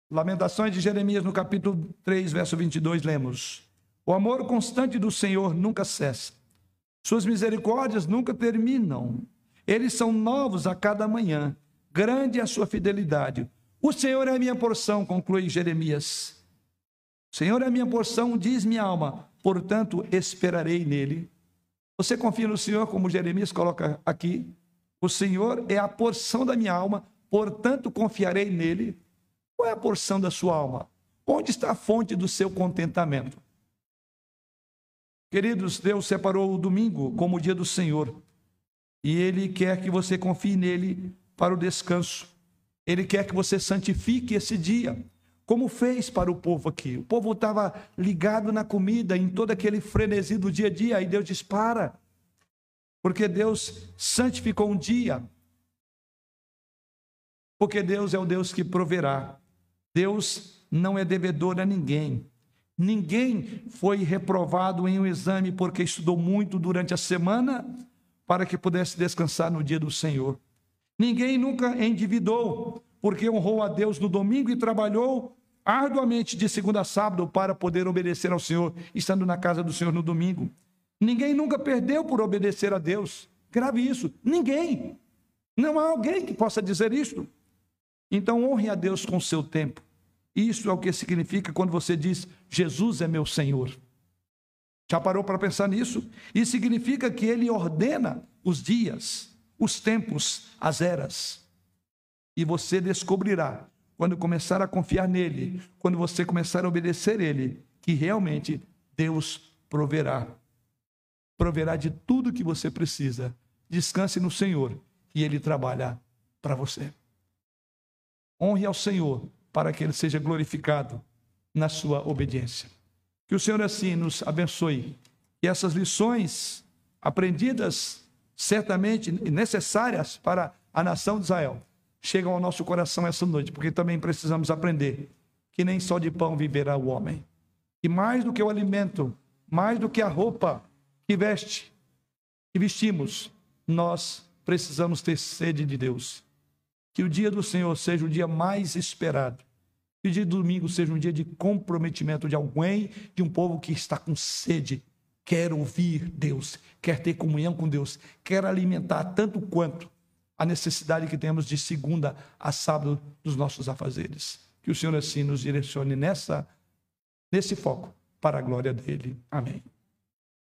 Lamentações de Jeremias, no capítulo 3, verso 22, lemos: O amor constante do Senhor nunca cessa, suas misericórdias nunca terminam, eles são novos a cada manhã, grande é a sua fidelidade. O Senhor é a minha porção, conclui Jeremias. O Senhor é a minha porção, diz minha alma, portanto esperarei nele. Você confia no Senhor, como Jeremias coloca aqui? O Senhor é a porção da minha alma, portanto confiarei nele. Qual é a porção da sua alma? Onde está a fonte do seu contentamento? Queridos, Deus separou o domingo como o dia do Senhor. E Ele quer que você confie nele para o descanso. Ele quer que você santifique esse dia, como fez para o povo aqui. O povo estava ligado na comida, em todo aquele frenesi do dia a dia. Aí Deus diz: para. Porque Deus santificou um dia. Porque Deus é o Deus que proverá. Deus não é devedor a ninguém. Ninguém foi reprovado em um exame porque estudou muito durante a semana para que pudesse descansar no dia do Senhor. Ninguém nunca endividou porque honrou a Deus no domingo e trabalhou arduamente de segunda a sábado para poder obedecer ao Senhor, estando na casa do Senhor no domingo. Ninguém nunca perdeu por obedecer a Deus. Grave isso. Ninguém. Não há alguém que possa dizer isso. Então honre a Deus com o seu tempo. Isso é o que significa quando você diz: Jesus é meu Senhor. Já parou para pensar nisso? Isso significa que ele ordena os dias, os tempos, as eras. E você descobrirá, quando começar a confiar nele, quando você começar a obedecer ele, que realmente Deus proverá. Proverá de tudo que você precisa. Descanse no Senhor e ele trabalha para você. Honre ao Senhor para que ele seja glorificado na sua obediência. Que o Senhor assim nos abençoe. E essas lições aprendidas, certamente necessárias para a nação de Israel, chegam ao nosso coração essa noite, porque também precisamos aprender que nem só de pão viverá o homem. E mais do que o alimento, mais do que a roupa que veste, que vestimos, nós precisamos ter sede de Deus. Que o dia do Senhor seja o dia mais esperado. Que o dia do domingo seja um dia de comprometimento de alguém, de um povo que está com sede, quer ouvir Deus, quer ter comunhão com Deus, quer alimentar tanto quanto a necessidade que temos de segunda a sábado dos nossos afazeres. Que o Senhor assim nos direcione nessa nesse foco para a glória dele. Amém.